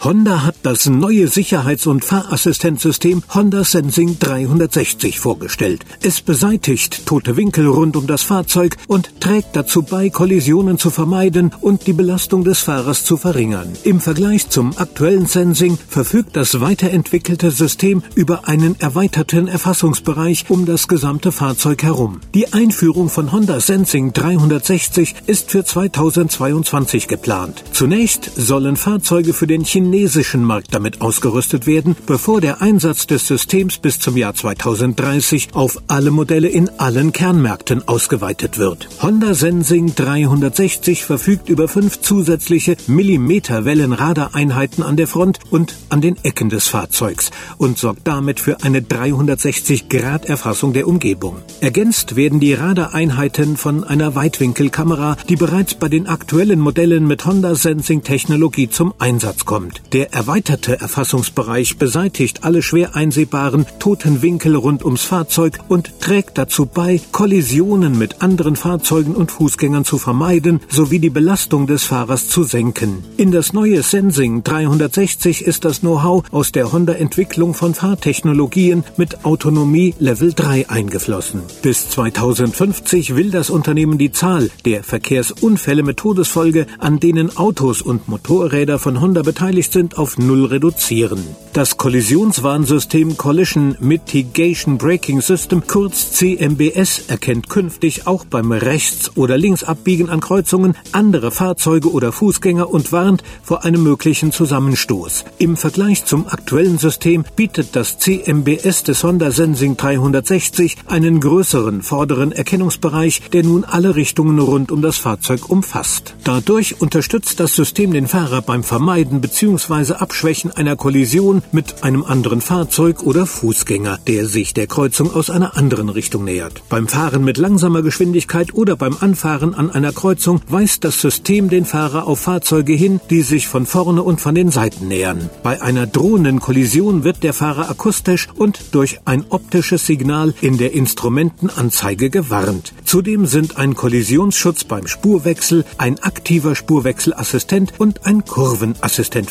Honda hat das neue Sicherheits- und Fahrassistenzsystem Honda Sensing 360 vorgestellt. Es beseitigt tote Winkel rund um das Fahrzeug und trägt dazu bei, Kollisionen zu vermeiden und die Belastung des Fahrers zu verringern. Im Vergleich zum aktuellen Sensing verfügt das weiterentwickelte System über einen erweiterten Erfassungsbereich um das gesamte Fahrzeug herum. Die Einführung von Honda Sensing 360 ist für 2022 geplant. Zunächst sollen Fahrzeuge für den chinesischen chinesischen Markt damit ausgerüstet werden, bevor der Einsatz des Systems bis zum Jahr 2030 auf alle Modelle in allen Kernmärkten ausgeweitet wird. Honda Sensing 360 verfügt über fünf zusätzliche Millimeterwellenradareinheiten an der Front und an den Ecken des Fahrzeugs und sorgt damit für eine 360-Grad-Erfassung der Umgebung. Ergänzt werden die Radareinheiten von einer Weitwinkelkamera, die bereits bei den aktuellen Modellen mit Honda Sensing Technologie zum Einsatz kommt. Der erweiterte Erfassungsbereich beseitigt alle schwer einsehbaren toten Winkel rund ums Fahrzeug und trägt dazu bei, Kollisionen mit anderen Fahrzeugen und Fußgängern zu vermeiden sowie die Belastung des Fahrers zu senken. In das neue Sensing 360 ist das Know-how aus der Honda-Entwicklung von Fahrtechnologien mit Autonomie Level 3 eingeflossen. Bis 2050 will das Unternehmen die Zahl der Verkehrsunfälle mit Todesfolge, an denen Autos und Motorräder von Honda beteiligt sind, auf Null reduzieren. Das Kollisionswarnsystem Collision Mitigation Braking System, kurz CMBS, erkennt künftig auch beim Rechts- oder Linksabbiegen an Kreuzungen andere Fahrzeuge oder Fußgänger und warnt vor einem möglichen Zusammenstoß. Im Vergleich zum aktuellen System bietet das CMBS des Honda Sensing 360 einen größeren vorderen Erkennungsbereich, der nun alle Richtungen rund um das Fahrzeug umfasst. Dadurch unterstützt das System den Fahrer beim Vermeiden bzw. Abschwächen einer Kollision mit einem anderen Fahrzeug oder Fußgänger, der sich der Kreuzung aus einer anderen Richtung nähert. Beim Fahren mit langsamer Geschwindigkeit oder beim Anfahren an einer Kreuzung weist das System den Fahrer auf Fahrzeuge hin, die sich von vorne und von den Seiten nähern. Bei einer drohenden Kollision wird der Fahrer akustisch und durch ein optisches Signal in der Instrumentenanzeige gewarnt. Zudem sind ein Kollisionsschutz beim Spurwechsel, ein aktiver Spurwechselassistent und ein Kurvenassistent